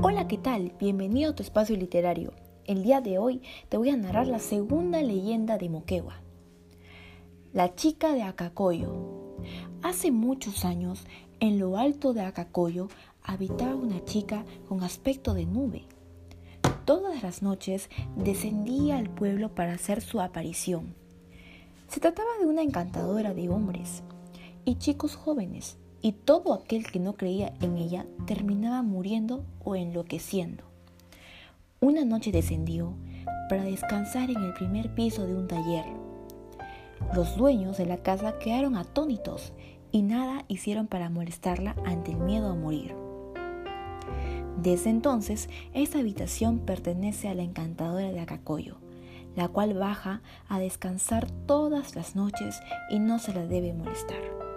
Hola, ¿qué tal? Bienvenido a tu espacio literario. El día de hoy te voy a narrar la segunda leyenda de Moquegua. La chica de Acacoyo. Hace muchos años, en lo alto de Acacoyo, habitaba una chica con aspecto de nube. Todas las noches descendía al pueblo para hacer su aparición. Se trataba de una encantadora de hombres y chicos jóvenes y todo aquel que no creía en ella terminaba muriendo o enloqueciendo. Una noche descendió para descansar en el primer piso de un taller. Los dueños de la casa quedaron atónitos y nada hicieron para molestarla ante el miedo a morir. Desde entonces, esa habitación pertenece a la encantadora de Acacoyo, la cual baja a descansar todas las noches y no se la debe molestar.